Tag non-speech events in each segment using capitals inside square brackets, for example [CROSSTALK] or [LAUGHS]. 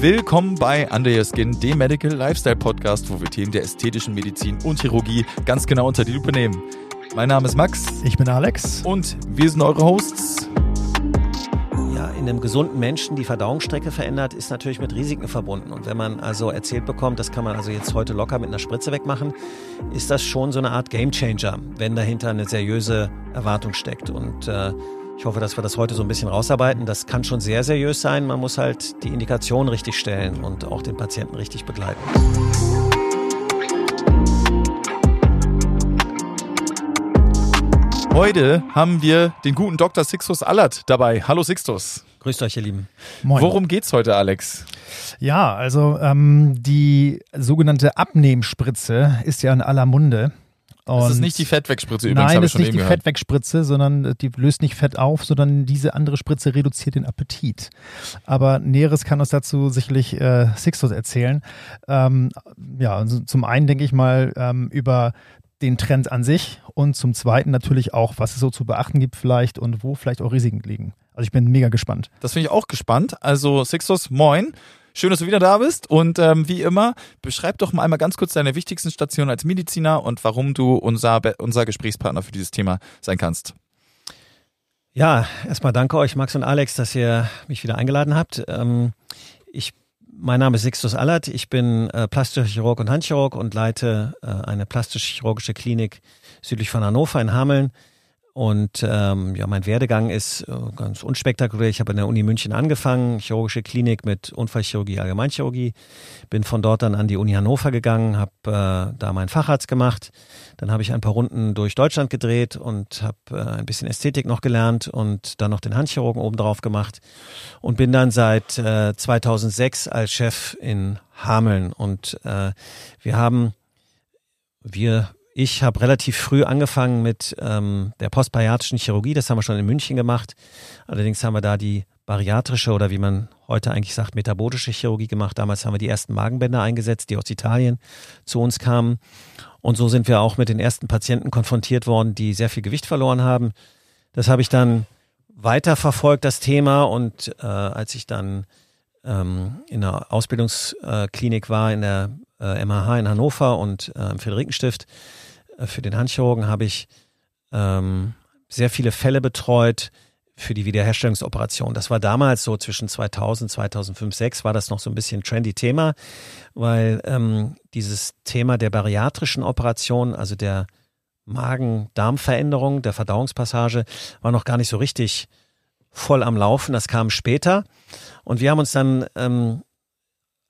Willkommen bei Under Your Skin, dem Medical Lifestyle Podcast, wo wir Themen der ästhetischen Medizin und Chirurgie ganz genau unter die Lupe nehmen. Mein Name ist Max. Ich bin Alex. Und wir sind eure Hosts. Ja, in einem gesunden Menschen die Verdauungsstrecke verändert, ist natürlich mit Risiken verbunden. Und wenn man also erzählt bekommt, das kann man also jetzt heute locker mit einer Spritze wegmachen, ist das schon so eine Art Gamechanger, wenn dahinter eine seriöse Erwartung steckt. Und äh, ich hoffe, dass wir das heute so ein bisschen rausarbeiten. Das kann schon sehr seriös sein. Man muss halt die Indikation richtig stellen und auch den Patienten richtig begleiten. Heute haben wir den guten Dr. Sixtus Allert dabei. Hallo Sixtus. Grüßt euch, ihr Lieben. Moin. Worum geht's heute, Alex? Ja, also ähm, die sogenannte Abnehmspritze ist ja in aller Munde. Und das ist nicht die Fettwegspritze übrigens. Nein, das ist nicht die gehört. Fettwegspritze, sondern die löst nicht Fett auf, sondern diese andere Spritze reduziert den Appetit. Aber Näheres kann uns dazu sicherlich äh, Sixtus erzählen. Ähm, ja, also zum einen denke ich mal ähm, über den Trend an sich und zum Zweiten natürlich auch, was es so zu beachten gibt vielleicht und wo vielleicht auch Risiken liegen. Also ich bin mega gespannt. Das finde ich auch gespannt. Also Sixtus, moin. Schön, dass du wieder da bist. Und ähm, wie immer, beschreib doch mal einmal ganz kurz deine wichtigsten Stationen als Mediziner und warum du unser, unser Gesprächspartner für dieses Thema sein kannst. Ja, erstmal danke euch, Max und Alex, dass ihr mich wieder eingeladen habt. Ähm, ich mein Name ist Sixtus Allert. Ich bin äh, plastischer Chirurg und Handchirurg und leite äh, eine plastisch-chirurgische Klinik südlich von Hannover in Hameln. Und ähm, ja, mein Werdegang ist äh, ganz unspektakulär. Ich habe an der Uni München angefangen, chirurgische Klinik mit Unfallchirurgie, Allgemeinchirurgie. Bin von dort dann an die Uni Hannover gegangen, habe äh, da meinen Facharzt gemacht. Dann habe ich ein paar Runden durch Deutschland gedreht und habe äh, ein bisschen Ästhetik noch gelernt und dann noch den Handchirurgen obendrauf gemacht. Und bin dann seit äh, 2006 als Chef in Hameln. Und äh, wir haben wir ich habe relativ früh angefangen mit ähm, der postbariatrischen Chirurgie. Das haben wir schon in München gemacht. Allerdings haben wir da die bariatrische oder wie man heute eigentlich sagt, metabolische Chirurgie gemacht. Damals haben wir die ersten Magenbänder eingesetzt, die aus Italien zu uns kamen. Und so sind wir auch mit den ersten Patienten konfrontiert worden, die sehr viel Gewicht verloren haben. Das habe ich dann weiter verfolgt, das Thema. Und äh, als ich dann ähm, in der Ausbildungsklinik war, in der äh, MHH in Hannover und äh, im Friederikenstift, für den Handchirurgen habe ich ähm, sehr viele Fälle betreut für die Wiederherstellungsoperation. Das war damals so zwischen 2000, 2005, 2006 war das noch so ein bisschen trendy Thema, weil ähm, dieses Thema der bariatrischen Operation, also der Magen-Darm-Veränderung, der Verdauungspassage, war noch gar nicht so richtig voll am Laufen. Das kam später. Und wir haben uns dann, ähm,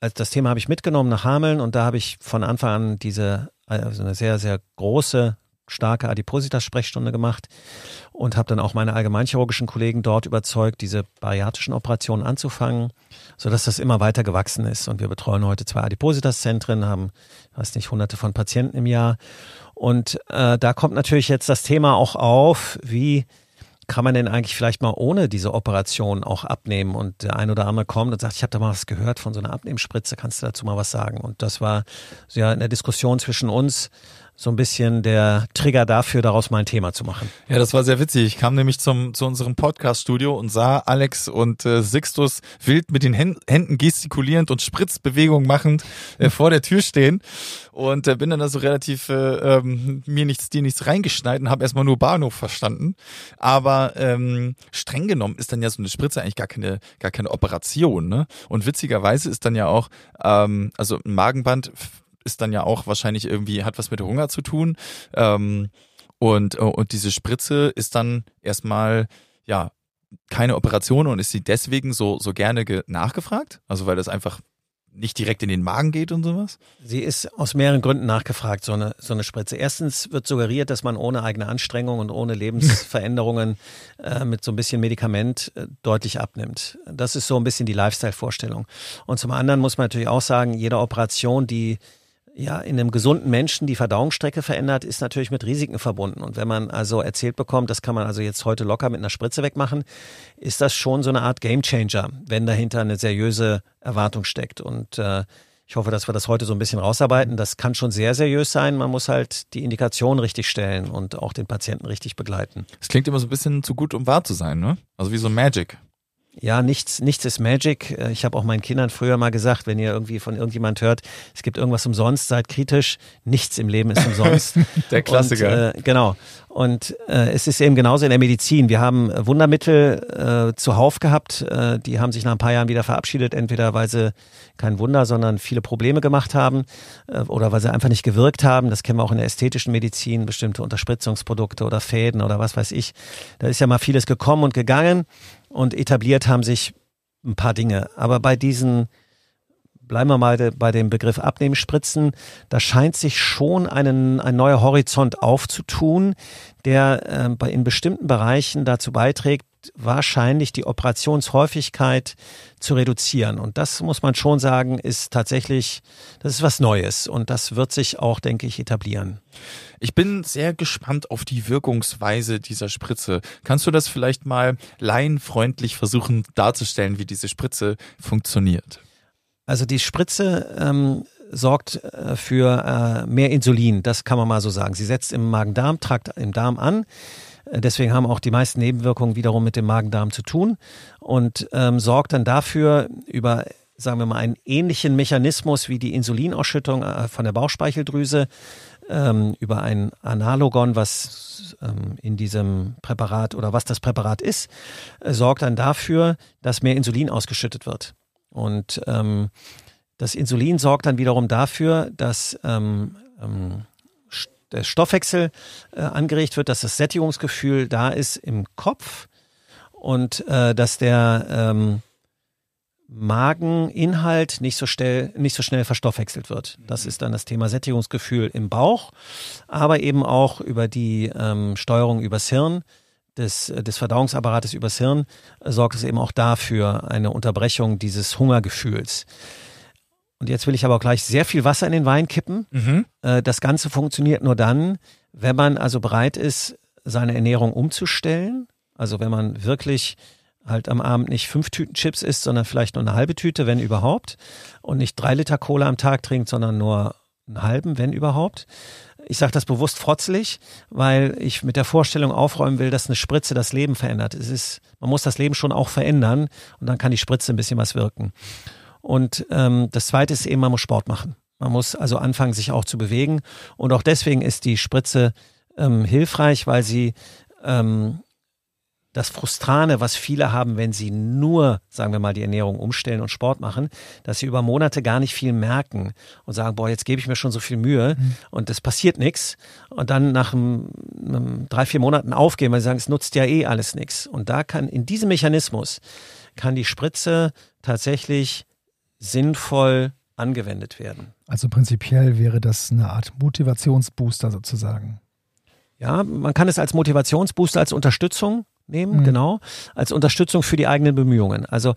also das Thema habe ich mitgenommen nach Hameln und da habe ich von Anfang an diese also eine sehr, sehr große, starke Adipositas-Sprechstunde gemacht und habe dann auch meine allgemeinchirurgischen Kollegen dort überzeugt, diese bariatrischen Operationen anzufangen, sodass das immer weiter gewachsen ist. Und wir betreuen heute zwei Adipositas-Zentren, haben, weiß nicht, hunderte von Patienten im Jahr. Und äh, da kommt natürlich jetzt das Thema auch auf, wie kann man denn eigentlich vielleicht mal ohne diese Operation auch abnehmen? Und der ein oder andere kommt und sagt, ich habe da mal was gehört von so einer Abnehmspritze, kannst du dazu mal was sagen? Und das war ja in der Diskussion zwischen uns so ein bisschen der Trigger dafür, daraus mal ein Thema zu machen. Ja, das war sehr witzig. Ich kam nämlich zum, zu unserem Podcast-Studio und sah Alex und äh, Sixtus wild mit den Händen gestikulierend und Spritzbewegungen machend äh, vor der Tür stehen und äh, bin dann da so relativ äh, ähm, mir nichts, dir nichts reingeschneit und habe erstmal nur Bahnhof verstanden. Aber ähm, streng genommen ist dann ja so eine Spritze eigentlich gar keine, gar keine Operation. Ne? Und witzigerweise ist dann ja auch, ähm, also ein Magenband ist dann ja auch wahrscheinlich irgendwie, hat was mit Hunger zu tun. Ähm, und, und diese Spritze ist dann erstmal, ja, keine Operation und ist sie deswegen so, so gerne nachgefragt? Also weil das einfach nicht direkt in den Magen geht und sowas? Sie ist aus mehreren Gründen nachgefragt, so eine, so eine Spritze. Erstens wird suggeriert, dass man ohne eigene Anstrengung und ohne Lebensveränderungen [LAUGHS] äh, mit so ein bisschen Medikament äh, deutlich abnimmt. Das ist so ein bisschen die Lifestyle-Vorstellung. Und zum anderen muss man natürlich auch sagen, jede Operation, die ja, in einem gesunden Menschen die Verdauungsstrecke verändert, ist natürlich mit Risiken verbunden. Und wenn man also erzählt bekommt, das kann man also jetzt heute locker mit einer Spritze wegmachen, ist das schon so eine Art Gamechanger, wenn dahinter eine seriöse Erwartung steckt. Und äh, ich hoffe, dass wir das heute so ein bisschen rausarbeiten. Das kann schon sehr seriös sein. Man muss halt die Indikation richtig stellen und auch den Patienten richtig begleiten. Es klingt immer so ein bisschen zu gut, um wahr zu sein, ne? Also wie so Magic. Ja, nichts, nichts ist Magic. Äh, ich habe auch meinen Kindern früher mal gesagt, wenn ihr irgendwie von irgendjemand hört, es gibt irgendwas umsonst, seid kritisch. Nichts im Leben ist umsonst. [LAUGHS] Der Klassiker. Und, äh, genau. Und äh, es ist eben genauso in der Medizin. Wir haben Wundermittel äh, zuhauf gehabt, äh, die haben sich nach ein paar Jahren wieder verabschiedet, entweder weil sie kein Wunder, sondern viele Probleme gemacht haben äh, oder weil sie einfach nicht gewirkt haben. Das kennen wir auch in der ästhetischen Medizin, bestimmte Unterspritzungsprodukte oder Fäden oder was weiß ich. Da ist ja mal vieles gekommen und gegangen und etabliert haben sich ein paar Dinge. Aber bei diesen, bleiben wir mal bei dem Begriff Abnehmspritzen, da scheint sich schon einen, ein neuer Horizont aufzutun, der äh, bei, in bestimmten Bereichen dazu beiträgt, wahrscheinlich die Operationshäufigkeit zu reduzieren. Und das muss man schon sagen, ist tatsächlich, das ist was Neues und das wird sich auch, denke ich, etablieren. Ich bin sehr gespannt auf die Wirkungsweise dieser Spritze. Kannst du das vielleicht mal laienfreundlich versuchen darzustellen, wie diese Spritze funktioniert? Also die Spritze ähm, sorgt äh, für äh, mehr Insulin, das kann man mal so sagen. Sie setzt im Magen-Darm-Trakt im Darm an. Deswegen haben auch die meisten Nebenwirkungen wiederum mit dem Magen-Darm zu tun und ähm, sorgt dann dafür über sagen wir mal, einen ähnlichen Mechanismus wie die Insulinausschüttung äh, von der Bauchspeicheldrüse ähm, über ein Analogon, was ähm, in diesem Präparat oder was das Präparat ist, äh, sorgt dann dafür, dass mehr Insulin ausgeschüttet wird. Und ähm, das Insulin sorgt dann wiederum dafür, dass ähm, ähm, der Stoffwechsel äh, angeregt wird, dass das Sättigungsgefühl da ist im Kopf und äh, dass der ähm, Mageninhalt nicht so schnell, nicht so schnell verstoffwechselt wird. Das ist dann das Thema Sättigungsgefühl im Bauch, aber eben auch über die ähm, Steuerung übers Hirn, des, des Verdauungsapparates übers Hirn, äh, sorgt es eben auch dafür eine Unterbrechung dieses Hungergefühls. Und jetzt will ich aber auch gleich sehr viel Wasser in den Wein kippen. Mhm. Äh, das Ganze funktioniert nur dann, wenn man also bereit ist, seine Ernährung umzustellen. Also wenn man wirklich halt am Abend nicht fünf Tüten Chips isst, sondern vielleicht nur eine halbe Tüte, wenn überhaupt. Und nicht drei Liter Cola am Tag trinkt, sondern nur einen halben, wenn überhaupt. Ich sage das bewusst frotzelig, weil ich mit der Vorstellung aufräumen will, dass eine Spritze das Leben verändert. Es ist, man muss das Leben schon auch verändern und dann kann die Spritze ein bisschen was wirken. Und ähm, das Zweite ist eben, man muss Sport machen. Man muss also anfangen, sich auch zu bewegen. Und auch deswegen ist die Spritze ähm, hilfreich, weil sie ähm, das Frustrane, was viele haben, wenn sie nur, sagen wir mal, die Ernährung umstellen und Sport machen, dass sie über Monate gar nicht viel merken und sagen, boah, jetzt gebe ich mir schon so viel Mühe mhm. und es passiert nichts und dann nach einem, einem drei, vier Monaten aufgehen, weil sie sagen, es nutzt ja eh alles nichts. Und da kann in diesem Mechanismus kann die Spritze tatsächlich sinnvoll angewendet werden. Also prinzipiell wäre das eine Art Motivationsbooster sozusagen. Ja, man kann es als Motivationsbooster, als Unterstützung nehmen, mhm. genau, als Unterstützung für die eigenen Bemühungen. Also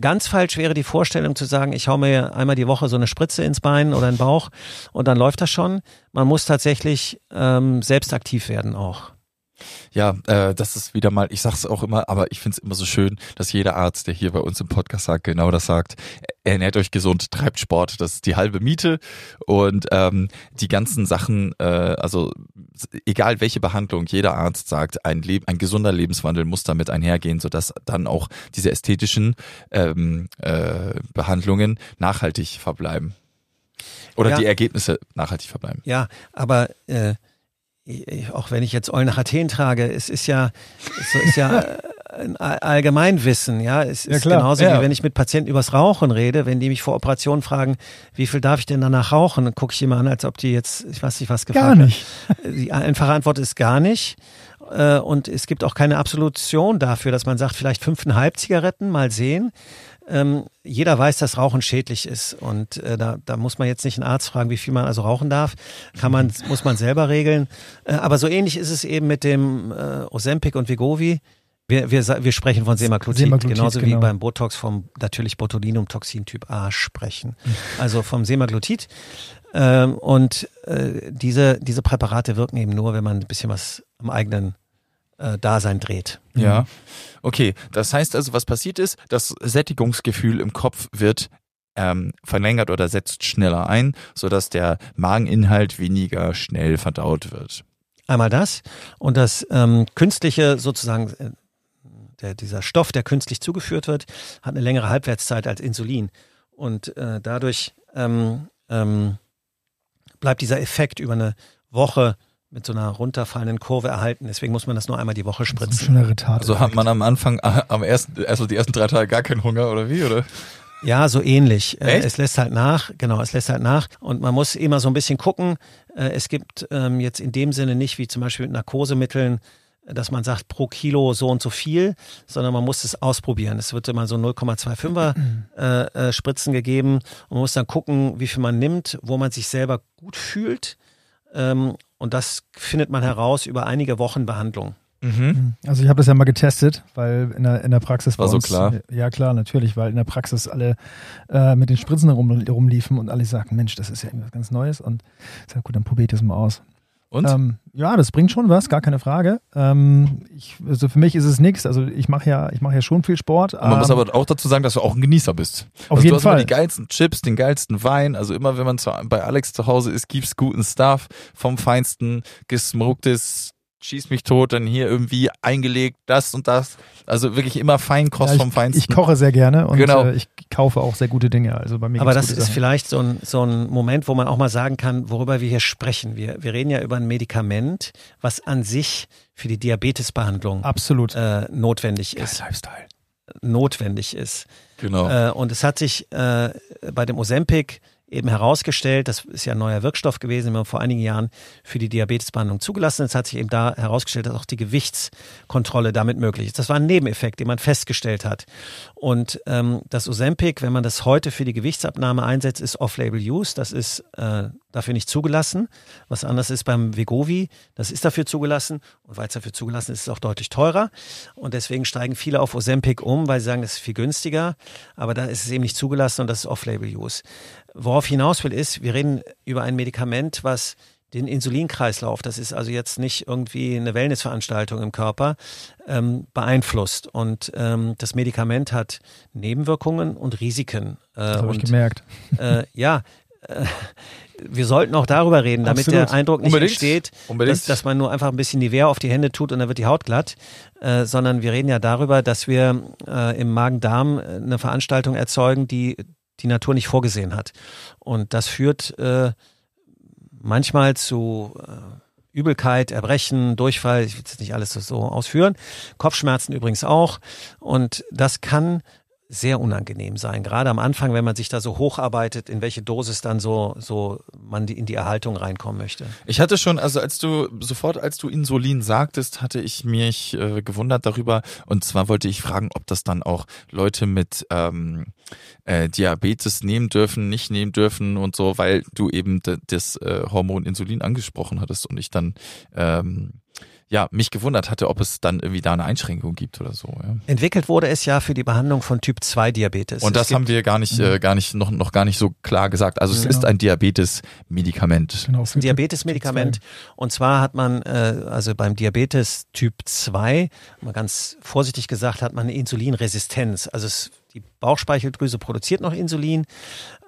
ganz falsch wäre die Vorstellung zu sagen, ich hau mir einmal die Woche so eine Spritze ins Bein oder in den Bauch und dann läuft das schon. Man muss tatsächlich ähm, selbst aktiv werden auch. Ja, äh, das ist wieder mal, ich sag's auch immer, aber ich find's immer so schön, dass jeder Arzt, der hier bei uns im Podcast sagt, genau das sagt. Ernährt euch gesund, treibt Sport, das ist die halbe Miete. Und ähm, die ganzen Sachen, äh, also egal welche Behandlung, jeder Arzt sagt, ein, Leb ein gesunder Lebenswandel muss damit einhergehen, sodass dann auch diese ästhetischen ähm, äh, Behandlungen nachhaltig verbleiben. Oder ja. die Ergebnisse nachhaltig verbleiben. Ja, aber äh, auch wenn ich jetzt Eulen nach Athen trage, es ist ja, es ist ja [LAUGHS] ein Allgemeinwissen, ja. Es ist ja, genauso ja. wie wenn ich mit Patienten übers Rauchen rede, wenn die mich vor Operationen fragen, wie viel darf ich denn danach rauchen, dann gucke ich immer an, als ob die jetzt, ich weiß nicht, was gefragt Gar nicht. [LAUGHS] Die einfache Antwort ist gar nicht. Äh, und es gibt auch keine Absolution dafür, dass man sagt, vielleicht fünfeinhalb Zigaretten, mal sehen ähm, jeder weiß, dass Rauchen schädlich ist und äh, da, da muss man jetzt nicht einen Arzt fragen, wie viel man also rauchen darf. Kann man, [LAUGHS] muss man selber regeln. Äh, aber so ähnlich ist es eben mit dem äh, Ozempic und Vigovi. Wir, wir, wir sprechen von Semaglutid, Semaglutid genauso genau. wie beim Botox vom natürlich Botulinumtoxin Typ A sprechen. Mhm. Also vom Semaglutid. Ähm, und äh, diese, diese Präparate wirken eben nur, wenn man ein bisschen was am eigenen Dasein dreht. Ja. Okay, das heißt also, was passiert ist, das Sättigungsgefühl im Kopf wird ähm, verlängert oder setzt schneller ein, sodass der Mageninhalt weniger schnell verdaut wird. Einmal das und das ähm, künstliche sozusagen äh, der, dieser Stoff, der künstlich zugeführt wird, hat eine längere Halbwertszeit als Insulin. Und äh, dadurch ähm, ähm, bleibt dieser Effekt über eine Woche mit so einer runterfallenden Kurve erhalten. Deswegen muss man das nur einmal die Woche spritzen. Das ist schon eine Retard. Also hat man am Anfang, äh, am ersten, also die ersten drei Tage gar keinen Hunger oder wie, oder? Ja, so ähnlich. Äh, Echt? Es lässt halt nach, genau, es lässt halt nach. Und man muss immer so ein bisschen gucken. Äh, es gibt ähm, jetzt in dem Sinne nicht wie zum Beispiel mit Narkosemitteln, dass man sagt, pro Kilo so und so viel, sondern man muss es ausprobieren. Es wird immer so 0,25er [CLEARS THROAT] äh, äh, Spritzen gegeben und man muss dann gucken, wie viel man nimmt, wo man sich selber gut fühlt. Ähm, und das findet man heraus über einige Wochen Behandlung. Mhm. Also ich habe das ja mal getestet, weil in der, in der Praxis war uns, so klar. Ja klar, natürlich, weil in der Praxis alle äh, mit den Spritzen rum, rumliefen und alle sagten, Mensch, das ist ja irgendwas ganz Neues und ich sag, gut, dann probiert das mal aus. Und? Ähm, ja, das bringt schon was, gar keine Frage. Ähm, ich, also für mich ist es nichts. Also ich mache ja, ich mache ja schon viel Sport. Man ähm, muss aber auch dazu sagen, dass du auch ein Genießer bist. Auf also jeden du hast Fall. Immer die geilsten Chips, den geilsten Wein. Also immer, wenn man zu, bei Alex zu Hause ist, gibt's guten Stuff vom feinsten gesmoktes schieß mich tot, dann hier irgendwie eingelegt, das und das. Also wirklich immer Feinkost ja, ich, vom Feinsten. Ich koche sehr gerne und genau. äh, ich kaufe auch sehr gute Dinge. Also bei mir Aber das ist Sachen. vielleicht so ein, so ein Moment, wo man auch mal sagen kann, worüber wir hier sprechen. Wir, wir reden ja über ein Medikament, was an sich für die Diabetesbehandlung absolut äh, notwendig ist. Lifestyle. Notwendig ist. Genau. Äh, und es hat sich äh, bei dem Ozempic eben herausgestellt, das ist ja ein neuer Wirkstoff gewesen, den man vor einigen Jahren für die Diabetesbehandlung zugelassen. Es hat sich eben da herausgestellt, dass auch die Gewichtskontrolle damit möglich ist. Das war ein Nebeneffekt, den man festgestellt hat. Und ähm, das Ozempic, wenn man das heute für die Gewichtsabnahme einsetzt, ist Off-Label-Use. Das ist äh, dafür nicht zugelassen. Was anders ist beim Vegovi, das ist dafür zugelassen. Und weil es dafür zugelassen ist, ist es auch deutlich teurer. Und deswegen steigen viele auf Ozempic um, weil sie sagen, das ist viel günstiger. Aber da ist es eben nicht zugelassen und das ist Off-Label-Use. Worauf hinaus will, ist, wir reden über ein Medikament, was den Insulinkreislauf, das ist also jetzt nicht irgendwie eine Wellnessveranstaltung im Körper, ähm, beeinflusst. Und ähm, das Medikament hat Nebenwirkungen und Risiken. Äh, das habe ich gemerkt. Äh, ja, äh, wir sollten auch darüber reden, damit Absolut. der Eindruck nicht Unbedingt. entsteht, Dass, dass man nur einfach ein bisschen Nivea auf die Hände tut und dann wird die Haut glatt, äh, sondern wir reden ja darüber, dass wir äh, im Magen-Darm eine Veranstaltung erzeugen, die die Natur nicht vorgesehen hat. Und das führt äh, manchmal zu äh, Übelkeit, Erbrechen, Durchfall, ich will jetzt nicht alles so ausführen, Kopfschmerzen übrigens auch. Und das kann sehr unangenehm sein. Gerade am Anfang, wenn man sich da so hocharbeitet, in welche Dosis dann so, so man die, in die Erhaltung reinkommen möchte. Ich hatte schon, also als du, sofort als du Insulin sagtest, hatte ich mich äh, gewundert darüber. Und zwar wollte ich fragen, ob das dann auch Leute mit ähm, äh, Diabetes nehmen dürfen, nicht nehmen dürfen und so, weil du eben das äh, Hormon Insulin angesprochen hattest und ich dann ähm, ja, mich gewundert hatte, ob es dann irgendwie da eine Einschränkung gibt oder so. Ja. Entwickelt wurde es ja für die Behandlung von Typ 2 Diabetes. Und das haben wir gar nicht, äh, gar nicht, noch, noch gar nicht so klar gesagt. Also es genau. ist ein Diabetes-Medikament. Genau, ein Diabetes-Medikament. Und zwar hat man, äh, also beim Diabetes Typ 2, mal ganz vorsichtig gesagt, hat man eine Insulinresistenz. Also es die Bauchspeicheldrüse produziert noch Insulin,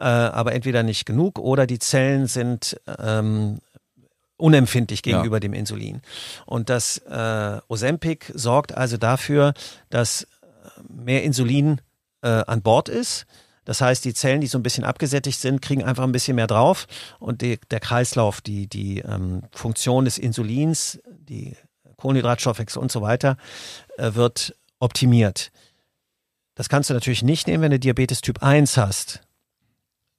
äh, aber entweder nicht genug oder die Zellen sind ähm, unempfindlich gegenüber ja. dem Insulin. Und das äh, Ozempic sorgt also dafür, dass mehr Insulin äh, an Bord ist. Das heißt, die Zellen, die so ein bisschen abgesättigt sind, kriegen einfach ein bisschen mehr drauf und die, der Kreislauf, die, die ähm, Funktion des Insulins, die Kohlenhydratstoffwechsel und so weiter, äh, wird optimiert. Das kannst du natürlich nicht nehmen, wenn du Diabetes Typ 1 hast.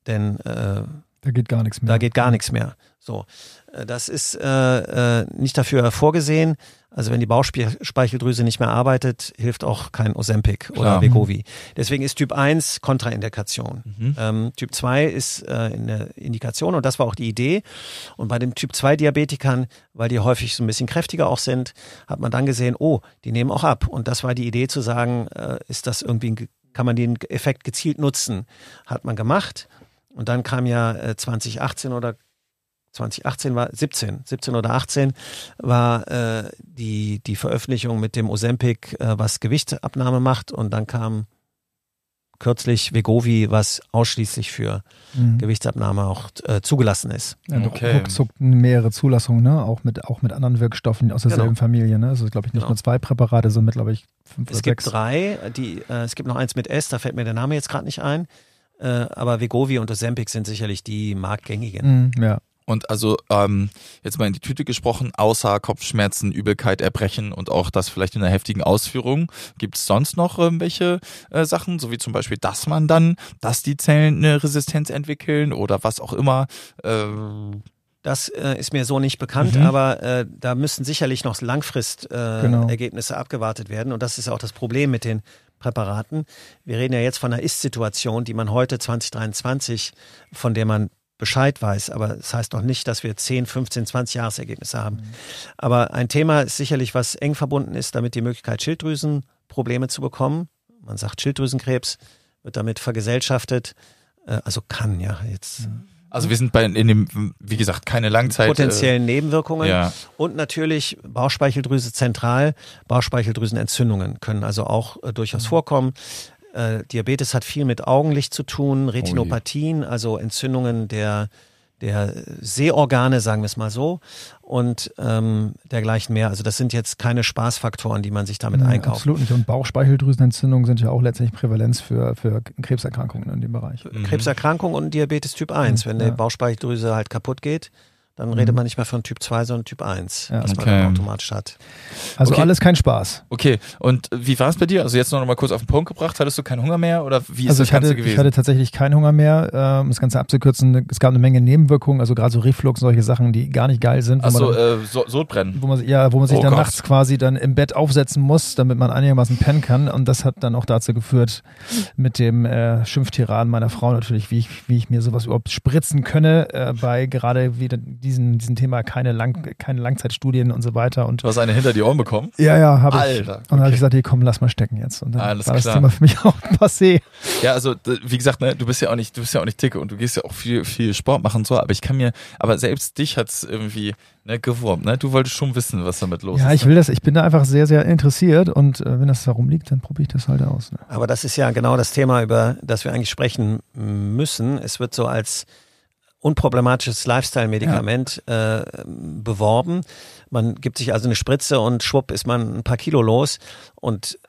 Denn äh, da geht gar nichts mehr. Da geht gar nichts mehr. So, äh, das ist äh, äh, nicht dafür vorgesehen. Also wenn die Bauchspeicheldrüse nicht mehr arbeitet, hilft auch kein Ozempic oder. Wegovi. Deswegen ist Typ 1 Kontraindikation. Mhm. Ähm, typ 2 ist äh, eine Indikation und das war auch die Idee. Und bei den Typ 2 Diabetikern, weil die häufig so ein bisschen kräftiger auch sind, hat man dann gesehen, oh, die nehmen auch ab. Und das war die Idee zu sagen, äh, ist das irgendwie, ein, kann man den Effekt gezielt nutzen? Hat man gemacht. Und dann kam ja äh, 2018 oder 2018 war 17, 17 oder 18 war äh, die die Veröffentlichung mit dem Ozempic, äh, was Gewichtabnahme macht und dann kam kürzlich Vegovi, was ausschließlich für mhm. Gewichtsabnahme auch äh, zugelassen ist. Ja, okay. Ruckzuck mehrere Zulassungen, ne? auch, mit, auch mit anderen Wirkstoffen aus derselben genau. Familie. Ne? Also glaube ich nicht genau. nur zwei Präparate, sondern glaube ich fünf es oder sechs. Es gibt drei, die, äh, es gibt noch eins mit S, da fällt mir der Name jetzt gerade nicht ein. Äh, aber Vegovi und Ozempic sind sicherlich die marktgängigen. Mhm, ja. Und also ähm, jetzt mal in die Tüte gesprochen, außer Kopfschmerzen, Übelkeit, Erbrechen und auch das vielleicht in einer heftigen Ausführung, gibt es sonst noch irgendwelche äh, Sachen, so wie zum Beispiel, dass man dann, dass die Zellen eine Resistenz entwickeln oder was auch immer. Äh, das äh, ist mir so nicht bekannt, mhm. aber äh, da müssen sicherlich noch Langfristergebnisse äh, genau. abgewartet werden. Und das ist auch das Problem mit den Präparaten. Wir reden ja jetzt von einer Ist-Situation, die man heute 2023, von der man Bescheid weiß. Aber das heißt noch nicht, dass wir 10, 15, 20 Jahresergebnisse haben. Mhm. Aber ein Thema ist sicherlich, was eng verbunden ist, damit die Möglichkeit, Schilddrüsenprobleme zu bekommen. Man sagt Schilddrüsenkrebs, wird damit vergesellschaftet. Äh, also kann ja jetzt. Mhm. Also wir sind bei in dem, wie gesagt, keine Langzeit. Potenziellen äh, Nebenwirkungen. Ja. Und natürlich Bauchspeicheldrüse zentral, Bauchspeicheldrüsenentzündungen können also auch äh, durchaus mhm. vorkommen. Äh, Diabetes hat viel mit Augenlicht zu tun, Retinopathien, also Entzündungen der, der Sehorgane, sagen wir es mal so, und ähm, dergleichen mehr. Also das sind jetzt keine Spaßfaktoren, die man sich damit Nein, einkauft. Absolut nicht. Und Bauchspeicheldrüsenentzündungen sind ja auch letztendlich Prävalenz für, für Krebserkrankungen in dem Bereich. Mhm. Krebserkrankungen und Diabetes Typ 1. Wenn ja. die Bauchspeicheldrüse halt kaputt geht, dann mhm. redet man nicht mehr von Typ 2, sondern Typ 1, ja. was okay. man dann automatisch hat. Also okay. alles kein Spaß. Okay, und wie war es bei dir? Also jetzt noch mal kurz auf den Punkt gebracht. Hattest du keinen Hunger mehr oder wie ist also das Ganze hatte, gewesen? Ich hatte tatsächlich keinen Hunger mehr. Um das Ganze abzukürzen, es gab eine Menge Nebenwirkungen, also gerade so Reflux und solche Sachen, die gar nicht geil sind. Achso, äh, so, Sodbrennen. Wo man, ja, wo man sich oh dann Gott. nachts quasi dann im Bett aufsetzen muss, damit man einigermaßen pennen kann. Und das hat dann auch dazu geführt, mit dem äh, Schimpftiraden meiner Frau natürlich, wie ich, wie ich mir sowas überhaupt spritzen könne, äh, bei gerade wieder diesen, diesen Thema keine, Lang, keine Langzeitstudien und so weiter. Und du hast eine hinter die Ohren bekommen? Ja, ja, habe ich. Alter. Und dann habe ich gesagt, hey, komm, lass mal stecken jetzt. Und dann Alles war klar. das Thema für mich [LAUGHS] auch passé. Ja, also wie gesagt, ne, du bist ja auch nicht, du bist ja auch nicht dicke und du gehst ja auch viel, viel Sport machen und so, aber ich kann mir, aber selbst dich hat es irgendwie ne, gewurmt, ne? Du wolltest schon wissen, was damit los ja, ist. Ja, ich will das, ich bin da einfach sehr, sehr interessiert und äh, wenn das da rumliegt, dann probiere ich das halt aus. Ne? Aber das ist ja genau das Thema, über das wir eigentlich sprechen müssen. Es wird so als unproblematisches Lifestyle-Medikament ja. äh, beworben. Man gibt sich also eine Spritze und schwupp ist man ein paar Kilo los. Und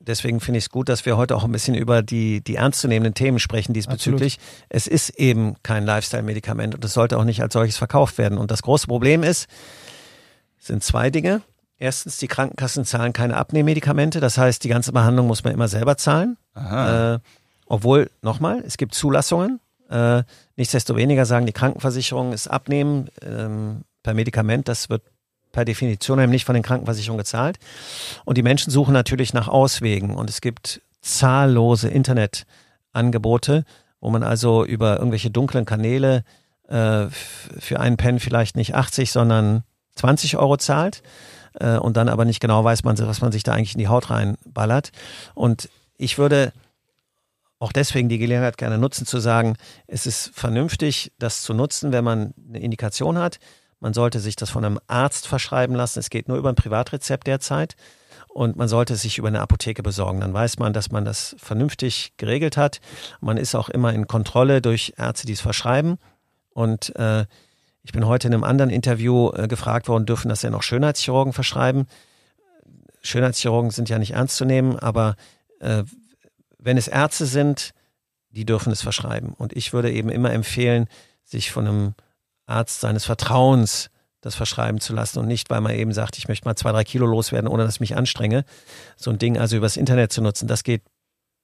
deswegen finde ich es gut, dass wir heute auch ein bisschen über die, die ernstzunehmenden Themen sprechen diesbezüglich. Absolut. Es ist eben kein Lifestyle-Medikament und es sollte auch nicht als solches verkauft werden. Und das große Problem ist, sind zwei Dinge. Erstens, die Krankenkassen zahlen keine Abnehmmedikamente. Das heißt, die ganze Behandlung muss man immer selber zahlen. Äh, obwohl, nochmal, es gibt Zulassungen. Äh, nichtsdestoweniger sagen die Krankenversicherungen, es abnehmen ähm, per Medikament, das wird per Definition eben nicht von den Krankenversicherungen gezahlt. Und die Menschen suchen natürlich nach Auswegen. Und es gibt zahllose Internetangebote, wo man also über irgendwelche dunklen Kanäle äh, für einen Pen vielleicht nicht 80, sondern 20 Euro zahlt äh, und dann aber nicht genau weiß, man, was man sich da eigentlich in die Haut reinballert. Und ich würde auch deswegen die Gelegenheit gerne nutzen zu sagen, es ist vernünftig, das zu nutzen, wenn man eine Indikation hat. Man sollte sich das von einem Arzt verschreiben lassen. Es geht nur über ein Privatrezept derzeit. Und man sollte es sich über eine Apotheke besorgen. Dann weiß man, dass man das vernünftig geregelt hat. Man ist auch immer in Kontrolle durch Ärzte, die es verschreiben. Und äh, ich bin heute in einem anderen Interview äh, gefragt worden, dürfen das denn auch Schönheitschirurgen verschreiben? Schönheitschirurgen sind ja nicht ernst zu nehmen, aber äh, wenn es Ärzte sind, die dürfen es verschreiben. Und ich würde eben immer empfehlen, sich von einem Arzt seines Vertrauens das verschreiben zu lassen und nicht, weil man eben sagt, ich möchte mal zwei, drei Kilo loswerden, ohne dass ich mich anstrenge. So ein Ding also übers Internet zu nutzen, das geht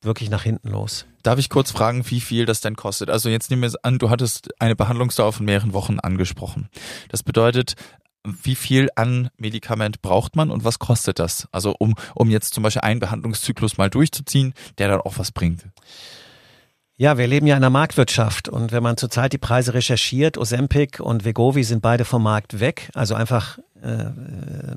wirklich nach hinten los. Darf ich kurz fragen, wie viel das denn kostet? Also jetzt nehmen wir an, du hattest eine Behandlungsdauer von mehreren Wochen angesprochen. Das bedeutet, wie viel an Medikament braucht man und was kostet das? Also um, um jetzt zum Beispiel einen Behandlungszyklus mal durchzuziehen, der dann auch was bringt. Ja, wir leben ja in einer Marktwirtschaft und wenn man zurzeit die Preise recherchiert, Ozempic und Vegovi sind beide vom Markt weg, also einfach äh,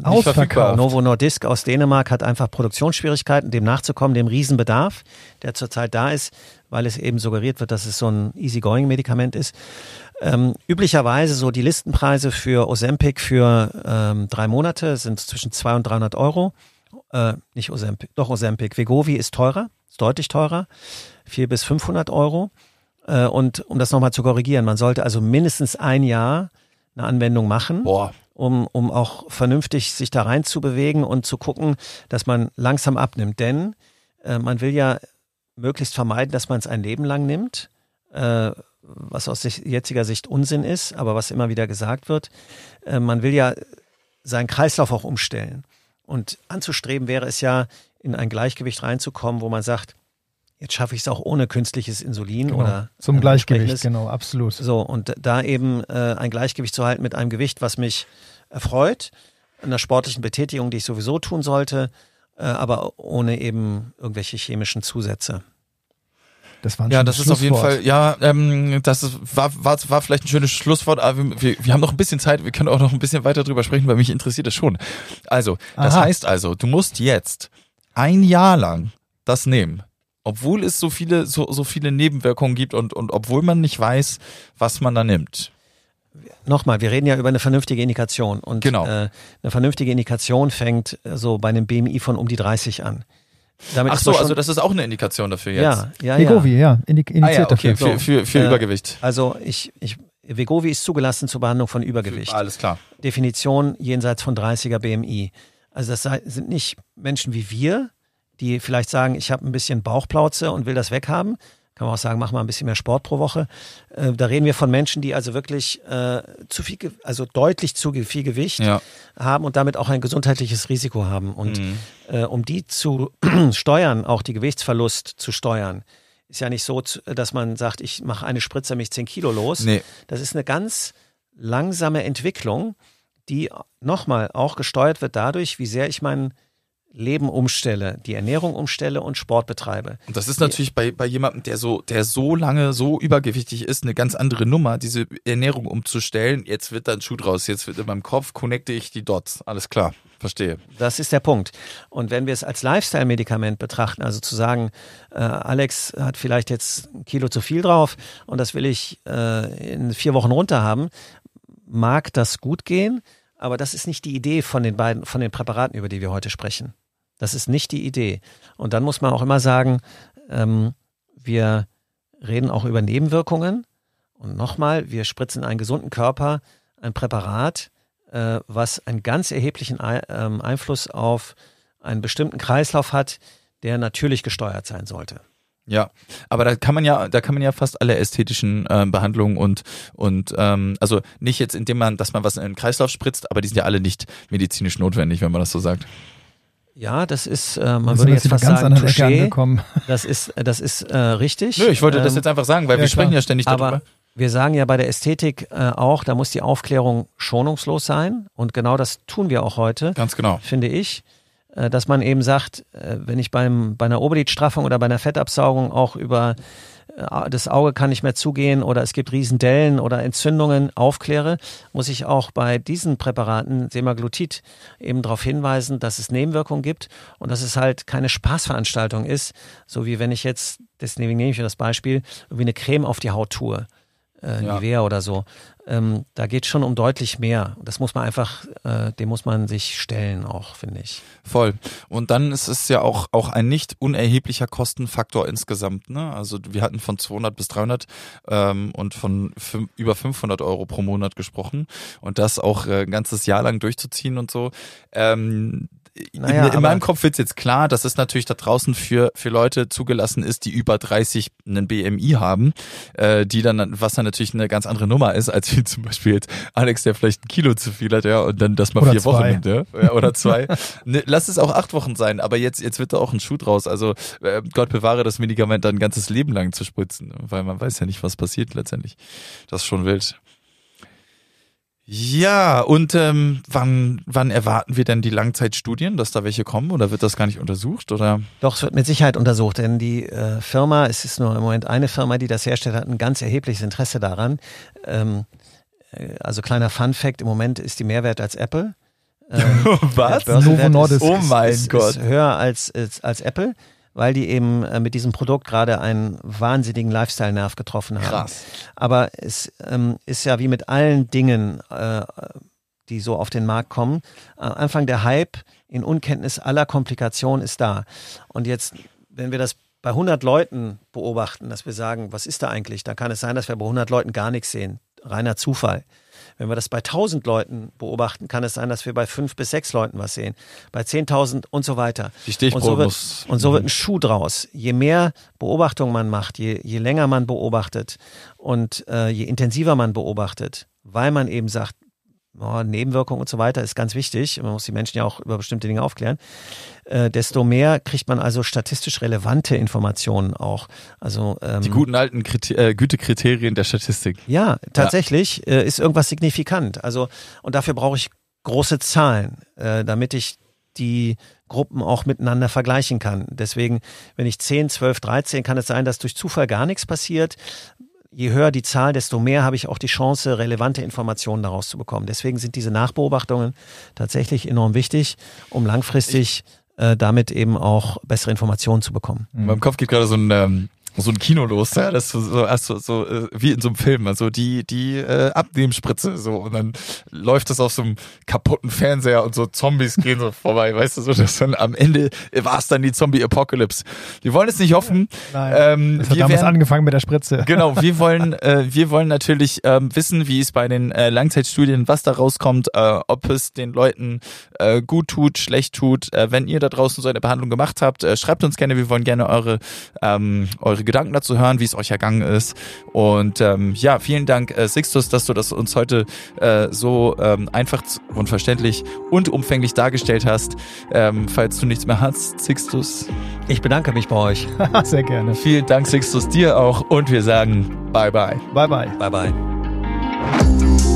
Ausverkauft. Novo Nordisk aus Dänemark hat einfach Produktionsschwierigkeiten, dem nachzukommen, dem Riesenbedarf, der zurzeit da ist, weil es eben suggeriert wird, dass es so ein easygoing-Medikament ist. Ähm, üblicherweise so die Listenpreise für Ozempic für ähm, drei Monate sind zwischen 200 und 300 Euro. Äh, nicht Ozempic, doch Ozempic. Vegovi ist teurer, Ist deutlich teurer. 400 bis 500 Euro. Äh, und um das nochmal zu korrigieren, man sollte also mindestens ein Jahr eine Anwendung machen. Boah. Um, um auch vernünftig sich da rein zu bewegen und zu gucken, dass man langsam abnimmt. Denn äh, man will ja möglichst vermeiden, dass man es ein Leben lang nimmt, äh, was aus jetziger Sicht Unsinn ist, aber was immer wieder gesagt wird. Äh, man will ja seinen Kreislauf auch umstellen. Und anzustreben wäre es ja, in ein Gleichgewicht reinzukommen, wo man sagt, jetzt schaffe ich es auch ohne künstliches Insulin Genau. oder Zum ein Gleichgewicht, genau, absolut. So, und da eben äh, ein Gleichgewicht zu halten mit einem Gewicht, was mich erfreut, einer sportlichen Betätigung, die ich sowieso tun sollte, äh, aber ohne eben irgendwelche chemischen Zusätze. Das war ein Ja, schönes das ist auf jeden Schlusswort. Fall, ja, ähm, das ist, war, war, war vielleicht ein schönes Schlusswort, aber wir, wir, wir haben noch ein bisschen Zeit, wir können auch noch ein bisschen weiter drüber sprechen, weil mich interessiert das schon. Also, das Aha. heißt also, du musst jetzt ein Jahr lang das nehmen, obwohl es so viele, so, so viele Nebenwirkungen gibt und, und obwohl man nicht weiß, was man da nimmt. Nochmal, wir reden ja über eine vernünftige Indikation und Genau. äh, eine vernünftige Indikation fängt äh, so bei einem BMI von um die 30 an. Damit Ach so, also das ist auch eine Indikation dafür jetzt. ja, ja, ja. Wegovi, ja, indi- indiziert Ah ja, okay, dafür. für, für, für Äh, Übergewicht. Also ich, ich, Vegovi ist zugelassen zur Behandlung von Übergewicht. Alles klar. Definition jenseits von 30er BMI. Also das sind nicht Menschen wie wir, die vielleicht sagen, ich habe ein bisschen Bauchplauze und will das weghaben. Kann man auch sagen, mach mal ein bisschen mehr Sport pro Woche. Äh, da reden wir von Menschen, die also wirklich äh, zu viel, also deutlich zu viel Gewicht Ja. haben und damit auch ein gesundheitliches Risiko haben. Und Mhm. äh, um die zu [CLEARS THROAT] steuern, auch die Gewichtsverlust zu steuern, ist ja nicht so, dass man sagt, ich mache eine Spritze mich 10 Kilo los. Nee. Das ist eine ganz langsame Entwicklung, die nochmal auch gesteuert wird dadurch, wie sehr ich mein Leben umstelle, die Ernährung umstelle und Sport betreibe. Und das ist natürlich bei, bei jemandem, der so, der so lange so übergewichtig ist, eine ganz andere Nummer, diese Ernährung umzustellen. Jetzt wird da ein Schuh draus. Jetzt wird in meinem Kopf connecte ich die Dots. Alles klar. Verstehe. Das ist der Punkt. Und wenn wir es als Lifestyle-Medikament betrachten, also zu sagen, äh, Alex hat vielleicht jetzt ein Kilo zu viel drauf und das will ich äh, in vier Wochen runter haben, mag das gut gehen, aber das ist nicht die Idee von den beiden, von den Präparaten, über die wir heute sprechen. Das ist nicht die Idee. Und dann muss man auch immer sagen, ähm, wir reden auch über Nebenwirkungen. Und nochmal, wir spritzen in einen gesunden Körper ein Präparat, äh, was einen ganz erheblichen Ei- ähm, Einfluss auf einen bestimmten Kreislauf hat, der natürlich gesteuert sein sollte. Ja, aber da kann man ja, da kann man ja fast alle ästhetischen ähm, Behandlungen und und ähm, also nicht jetzt, indem man, dass man was in den Kreislauf spritzt, aber die sind ja alle nicht medizinisch notwendig, wenn man das so sagt. Ja, das ist, äh, man würde jetzt fast ganz sagen, Touché. [LAUGHS] Das ist, das ist äh, richtig. Nö, ich wollte das Ähm, jetzt einfach sagen, weil ja, wir sprechen klar. ja ständig darüber. Aber wir sagen ja bei der Ästhetik äh, auch, da muss die Aufklärung schonungslos sein. Und genau das tun wir auch heute, Ganz genau. finde ich. Äh, dass man eben sagt, äh, wenn ich beim, bei einer Oberlidstraffung oder bei einer Fettabsaugung auch über äh, das Auge kann nicht mehr zugehen oder es gibt Riesendellen oder Entzündungen aufkläre, muss ich auch bei diesen Präparaten Semaglutid eben darauf hinweisen, dass es Nebenwirkungen gibt und dass es halt keine Spaßveranstaltung ist, so wie wenn ich jetzt, deswegen nehme ich mir das Beispiel, wie eine Creme auf die Haut tue, äh, Ja. Nivea oder so. Ähm, da geht schon um deutlich mehr. Das muss man einfach, äh, dem muss man sich stellen auch, finde ich. Voll. Und dann ist es ja auch, auch ein nicht unerheblicher Kostenfaktor insgesamt. Ne? Also wir hatten von 200 bis 300 ähm, und von über 500 Euro pro Monat gesprochen. Und das auch äh, ein ganzes Jahr lang durchzuziehen und so. Ähm, Naja, in, in meinem Kopf wird's jetzt klar, dass es natürlich da draußen für, für Leute zugelassen ist, die über 30 einen BMI haben, äh, die dann, was dann natürlich eine ganz andere Nummer ist, als wie zum Beispiel jetzt Alex, der vielleicht ein Kilo zu viel hat, ja, und dann das mal Oder vier Wochen zwei. nimmt, ja, Ja, oder zwei. [LAUGHS] ne, lass es auch acht Wochen sein, aber jetzt, jetzt wird da auch ein Schuh draus. Also äh, Gott bewahre das Medikament dann ein ganzes Leben lang zu spritzen, weil man weiß ja nicht, was passiert letztendlich. Das ist schon wild. Ja, und ähm, wann, wann erwarten wir denn die Langzeitstudien, dass da welche kommen oder wird das gar nicht untersucht oder? Doch, es wird mit Sicherheit untersucht, denn die äh, Firma, es ist nur im Moment eine Firma, die das herstellt, hat ein ganz erhebliches Interesse daran. Ähm, äh, also kleiner Fun Fact, im Moment ist die Mehrwert als Apple. Ähm, [LAUGHS] Was? Novo Nordisk. Oh mein ist, Gott. Ist höher als, als, als Apple, weil die eben äh, mit diesem Produkt gerade einen wahnsinnigen Lifestyle-Nerv getroffen haben. Krass. Aber es ähm, ist ja wie mit allen Dingen, äh, die so auf den Markt kommen. Am Anfang der Hype in Unkenntnis aller Komplikationen ist da. Und jetzt, wenn wir das bei 100 Leuten beobachten, dass wir sagen, was ist da eigentlich, dann kann es sein, dass wir bei 100 Leuten gar nichts sehen. Reiner Zufall. Wenn wir das bei 1000 Leuten beobachten, kann es sein, dass wir bei fünf bis sechs Leuten was sehen. Bei 10.000 und so weiter. Die Stichprobe und so, wird, muss- und so wird ein Schuh draus. Je mehr Beobachtung man macht, je, je länger man beobachtet und äh, je intensiver man beobachtet, weil man eben sagt, oh, Nebenwirkungen und so weiter ist ganz wichtig. Man muss die Menschen ja auch über bestimmte Dinge aufklären. Äh, desto mehr kriegt man also statistisch relevante Informationen auch. Also ähm, Die guten alten Kriter äh, Gütekriterien der Statistik. ja, tatsächlich äh, ist irgendwas signifikant. Also und dafür brauche ich große Zahlen, äh, damit ich die Gruppen auch miteinander vergleichen kann. Deswegen, wenn ich 10, 12, 13, kann es sein, dass durch Zufall gar nichts passiert. Je höher die Zahl, desto mehr habe ich auch die Chance, relevante Informationen daraus zu bekommen. Deswegen sind diese Nachbeobachtungen tatsächlich enorm wichtig, um langfristig äh, damit eben auch bessere Informationen zu bekommen. In meinem Kopf geht gerade so ein ähm, so ein Kino los, ja, das ist so, so, also, so äh, wie in so einem Film, also die die äh, Abnehmspritze so und dann läuft das auf so einem kaputten Fernseher und so Zombies gehen so vorbei, weißt du so, dass dann am Ende war es dann die Zombie Apocalypse. Wir wollen es nicht hoffen. Nein, Ähm, das hat wir damals werden- angefangen mit der Spritze. Genau, wir [LAUGHS] wollen, äh, wir wollen natürlich ähm, wissen, wie es bei den äh, Langzeitstudien, was da rauskommt, äh, ob es den Leuten äh, gut tut, schlecht tut. Äh, wenn ihr da draußen so eine Behandlung gemacht habt, äh, schreibt uns gerne. Wir wollen gerne eure ähm, eure Gedanken dazu hören, wie es euch ergangen ist. Und ähm, ja, vielen Dank, äh, Sixtus, dass du das uns heute äh, so ähm, einfach und verständlich und umfänglich dargestellt hast. Ähm, falls du nichts mehr hast, Sixtus, Ich bedanke mich bei euch. [LAUGHS] [LAUGHS] Sehr gerne. vielen Dank, Sixtus, dir auch. Und wir sagen Bye bye. Bye bye. Bye bye.